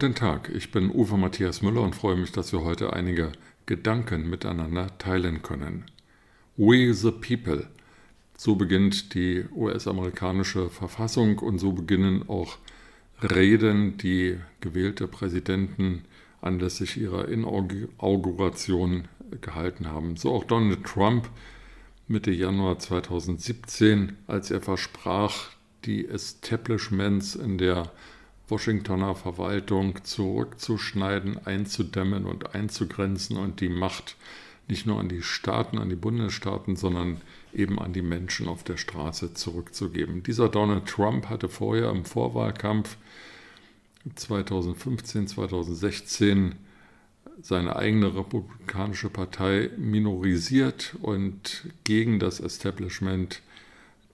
Guten Tag, ich bin Uwe Matthias Müller und freue mich, dass wir heute einige Gedanken miteinander teilen können. We the People. So beginnt die US-amerikanische Verfassung und so beginnen auch Reden, die gewählte Präsidenten anlässlich ihrer Inauguration gehalten haben. So auch Donald Trump Mitte Januar 2017, als er versprach, die Establishments in der Washingtoner Verwaltung zurückzuschneiden, einzudämmen und einzugrenzen und die Macht nicht nur an die Staaten, an die Bundesstaaten, sondern eben an die Menschen auf der Straße zurückzugeben. Dieser Donald Trump hatte vorher im Vorwahlkampf 2015, 2016 seine eigene republikanische Partei minorisiert und gegen das Establishment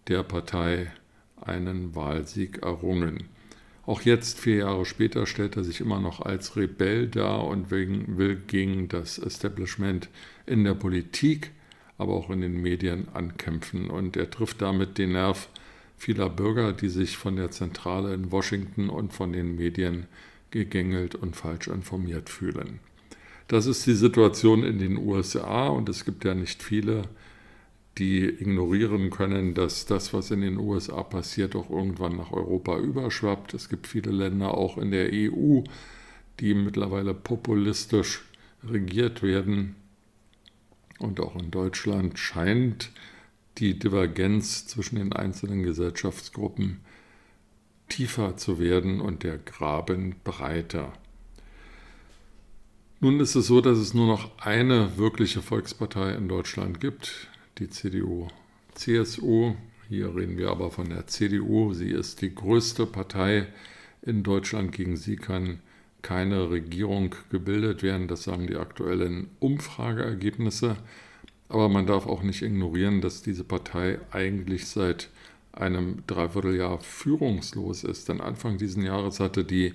der Partei einen Wahlsieg errungen. Auch jetzt, vier Jahre später, stellt er sich immer noch als Rebell dar und will gegen das Establishment in der Politik, aber auch in den Medien ankämpfen. Und er trifft damit den Nerv vieler Bürger, die sich von der Zentrale in Washington und von den Medien gegängelt und falsch informiert fühlen. Das ist die Situation in den USA und es gibt ja nicht viele die ignorieren können, dass das, was in den USA passiert, auch irgendwann nach Europa überschwappt. Es gibt viele Länder auch in der EU, die mittlerweile populistisch regiert werden. Und auch in Deutschland scheint die Divergenz zwischen den einzelnen Gesellschaftsgruppen tiefer zu werden und der Graben breiter. Nun ist es so, dass es nur noch eine wirkliche Volkspartei in Deutschland gibt, die CDU, CSU. Hier reden wir aber von der CDU. Sie ist die größte Partei in Deutschland. Gegen sie kann keine Regierung gebildet werden. Das sagen die aktuellen Umfrageergebnisse. Aber man darf auch nicht ignorieren, dass diese Partei eigentlich seit einem Dreivierteljahr führungslos ist. Denn Anfang dieses Jahres hatte die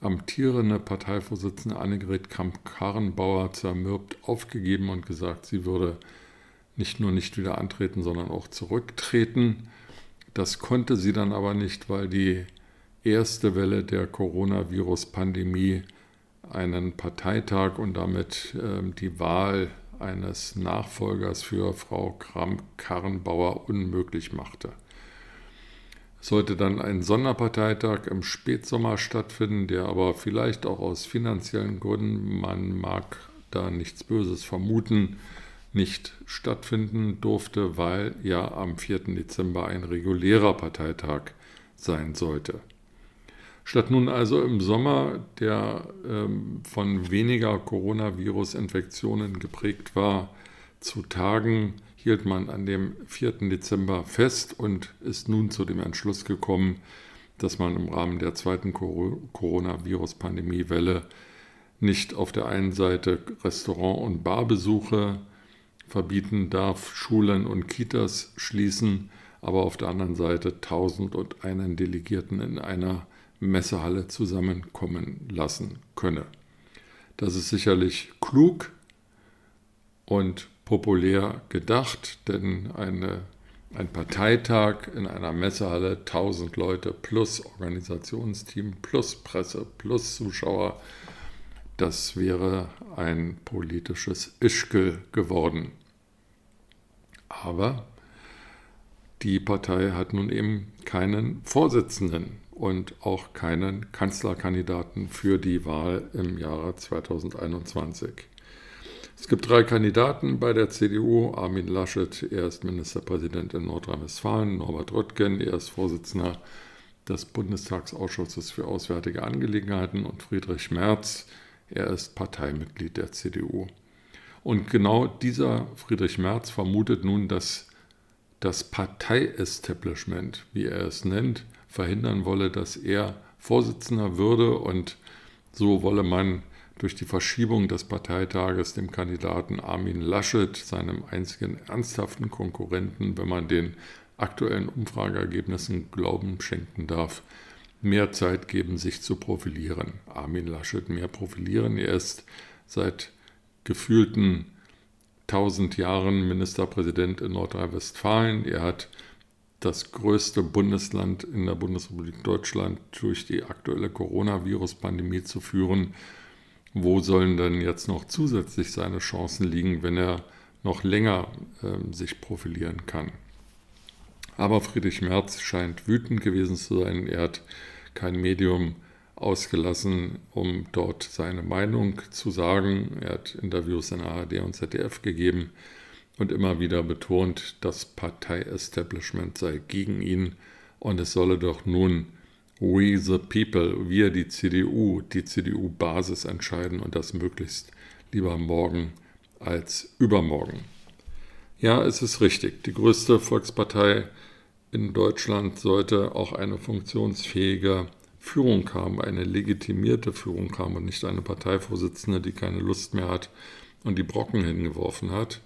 amtierende Parteivorsitzende Annegret Kramp-Karrenbauer zermürbt aufgegeben und gesagt, sie würde nicht nur nicht wieder antreten, sondern auch zurücktreten. Das konnte sie dann aber nicht, weil die erste Welle der Coronavirus-Pandemie einen Parteitag und damit äh, die Wahl eines Nachfolgers für Frau Kramp-Karrenbauer unmöglich machte. Es sollte dann ein Sonderparteitag im Spätsommer stattfinden, der aber vielleicht auch aus finanziellen Gründen, man mag da nichts Böses vermuten, nicht stattfinden durfte, weil ja am 4. Dezember ein regulärer Parteitag sein sollte. Statt nun also im Sommer, der ähm, von weniger Coronavirus-Infektionen geprägt war, zu tagen, hielt man an dem 4. Dezember fest und ist nun zu dem Entschluss gekommen, dass man im Rahmen der zweiten Coronavirus-Pandemiewelle nicht auf der einen Seite Restaurant- und Barbesuche verbieten darf, Schulen und Kitas schließen, aber auf der anderen Seite tausend und einen Delegierten in einer Messehalle zusammenkommen lassen könne. Das ist sicherlich klug und populär gedacht, denn eine, ein Parteitag in einer Messehalle, 1000 Leute plus Organisationsteam plus Presse plus Zuschauer, das wäre ein politisches Ischgl geworden. Aber die Partei hat nun eben keinen Vorsitzenden und auch keinen Kanzlerkandidaten für die Wahl im Jahre 2021. Es gibt drei Kandidaten bei der CDU. Armin Laschet, er ist Ministerpräsident in Nordrhein-Westfalen. Norbert Röttgen, er ist Vorsitzender des Bundestagsausschusses für Auswärtige Angelegenheiten. Und Friedrich Merz, er ist Parteimitglied der CDU. Und genau dieser Friedrich Merz vermutet nun, dass das Partei-Establishment, wie er es nennt, verhindern wolle, dass er Vorsitzender würde und so wolle man durch die Verschiebung des Parteitages dem Kandidaten Armin Laschet, seinem einzigen ernsthaften Konkurrenten, wenn man den aktuellen Umfrageergebnissen Glauben schenken darf, mehr Zeit geben, sich zu profilieren. Armin Laschet mehr profilieren. Er ist seit gefühlten 1000 Jahren Ministerpräsident in Nordrhein-Westfalen. Er hat das größte Bundesland in der Bundesrepublik Deutschland durch die aktuelle Coronavirus-Pandemie zu führen. Wo sollen denn jetzt noch zusätzlich seine Chancen liegen, wenn er noch länger äh, sich profilieren kann? Aber Friedrich Merz scheint wütend gewesen zu sein. Er hat kein Medium ausgelassen, um dort seine Meinung zu sagen. Er hat Interviews in ARD und ZDF gegeben und immer wieder betont, das Partei-Establishment sei gegen ihn und es solle doch nun We the People, wir die CDU, die CDU-Basis entscheiden und das möglichst lieber morgen als übermorgen. Ja, es ist richtig. Die größte Volkspartei in Deutschland sollte auch eine funktionsfähige Führung haben, eine legitimierte Führung haben und nicht eine Parteivorsitzende, die keine Lust mehr hat und die Brocken hingeworfen hat.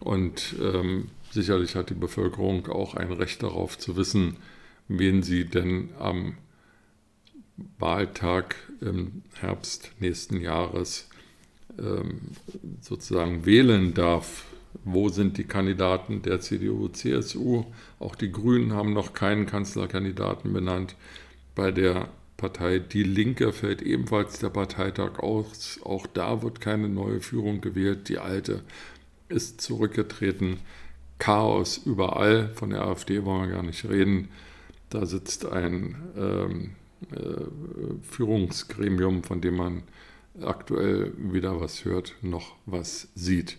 Und ähm, sicherlich hat die Bevölkerung auch ein Recht darauf zu wissen, wen sie denn am Wahltag im Herbst nächsten Jahres ähm, sozusagen wählen darf. Wo sind die Kandidaten der CDU, CSU? Auch die Grünen haben noch keinen Kanzlerkandidaten benannt. Bei der Partei Die Linke fällt ebenfalls der Parteitag aus. Auch da wird keine neue Führung gewählt. Die alte ist zurückgetreten. Chaos überall. Von der AfD wollen wir gar nicht reden. Da sitzt ein ähm, äh, Führungsgremium, von dem man aktuell weder was hört noch was sieht.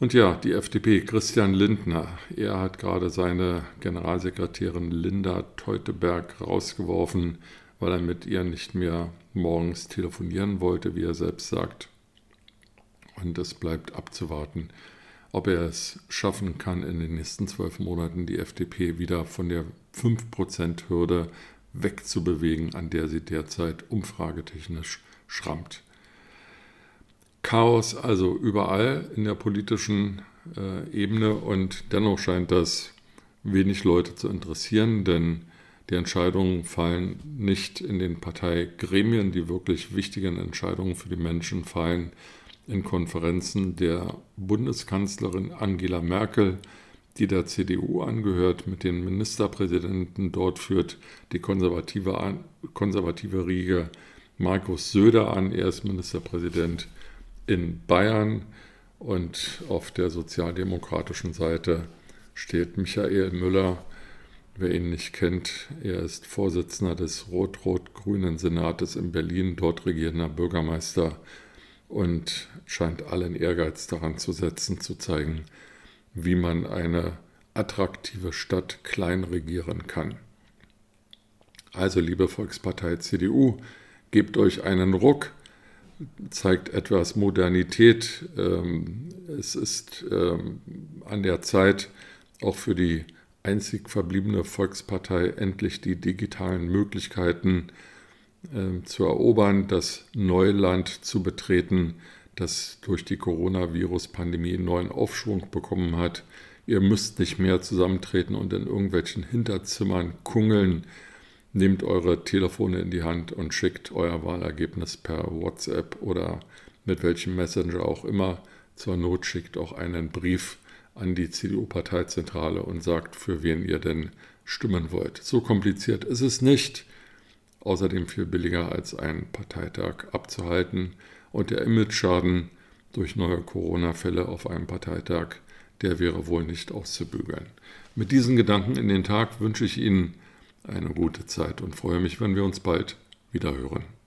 Und ja, die FDP, Christian Lindner, er hat gerade seine Generalsekretärin Linda Teuteberg rausgeworfen, weil er mit ihr nicht mehr morgens telefonieren wollte, wie er selbst sagt. Und es bleibt abzuwarten, ob er es schaffen kann, in den nächsten zwölf Monaten die FDP wieder von der 5%-Hürde wegzubewegen, an der sie derzeit umfragetechnisch schrammt. Chaos also überall in der politischen äh, Ebene und dennoch scheint das wenig Leute zu interessieren, denn die Entscheidungen fallen nicht in den Parteigremien, die wirklich wichtigen Entscheidungen für die Menschen fallen in Konferenzen der Bundeskanzlerin Angela Merkel, die der CDU angehört, mit den Ministerpräsidenten. Dort führt die konservative, konservative Riege Markus Söder an. Er ist Ministerpräsident in Bayern und auf der sozialdemokratischen Seite steht Michael Müller. Wer ihn nicht kennt, er ist Vorsitzender des rot-rot-grünen Senates in Berlin, dort regierender Bürgermeister und scheint allen Ehrgeiz daran zu setzen, zu zeigen, wie man eine attraktive Stadt klein regieren kann. Also, liebe Volkspartei CDU, gebt euch einen Ruck, zeigt etwas Modernität. Ähm, es ist ähm, an der Zeit, auch für die einzig verbliebene Volkspartei endlich die digitalen Möglichkeiten ähm, zu erobern, das Neuland zu betreten, das durch die Coronavirus-Pandemie neuen Aufschwung bekommen hat. Ihr müsst nicht mehr zusammentreten und in irgendwelchen Hinterzimmern kungeln, Nehmt eure Telefone in die Hand und schickt euer Wahlergebnis per WhatsApp oder mit welchem Messenger auch immer. Zur Not schickt auch einen Brief an die CDU-Parteizentrale und sagt, für wen ihr denn stimmen wollt. So kompliziert ist es nicht. Außerdem viel billiger als einen Parteitag abzuhalten. Und der Image-Schaden durch neue Corona-Fälle auf einem Parteitag, der wäre wohl nicht auszubügeln. Mit diesen Gedanken in den Tag wünsche ich Ihnen eine gute Zeit und freue mich, wenn wir uns bald wieder hören.